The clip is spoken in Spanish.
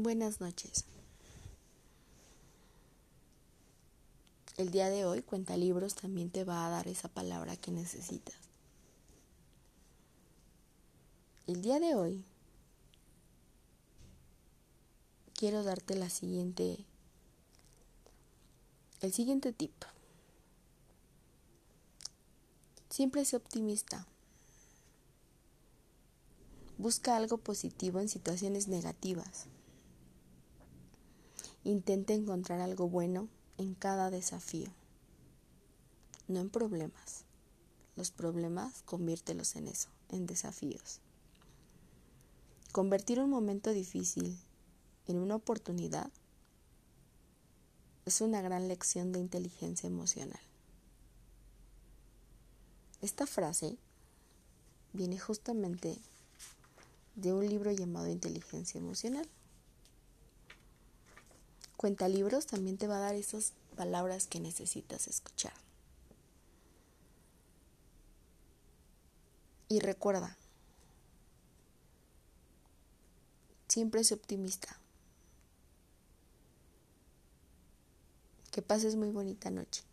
Buenas noches. El día de hoy Cuenta Libros también te va a dar esa palabra que necesitas. El día de hoy quiero darte la siguiente el siguiente tip. Siempre sé optimista. Busca algo positivo en situaciones negativas. Intenta encontrar algo bueno en cada desafío, no en problemas. Los problemas conviértelos en eso, en desafíos. Convertir un momento difícil en una oportunidad es una gran lección de inteligencia emocional. Esta frase viene justamente de un libro llamado Inteligencia Emocional. Cuenta libros también te va a dar esas palabras que necesitas escuchar. Y recuerda, siempre es optimista. Que pases muy bonita noche.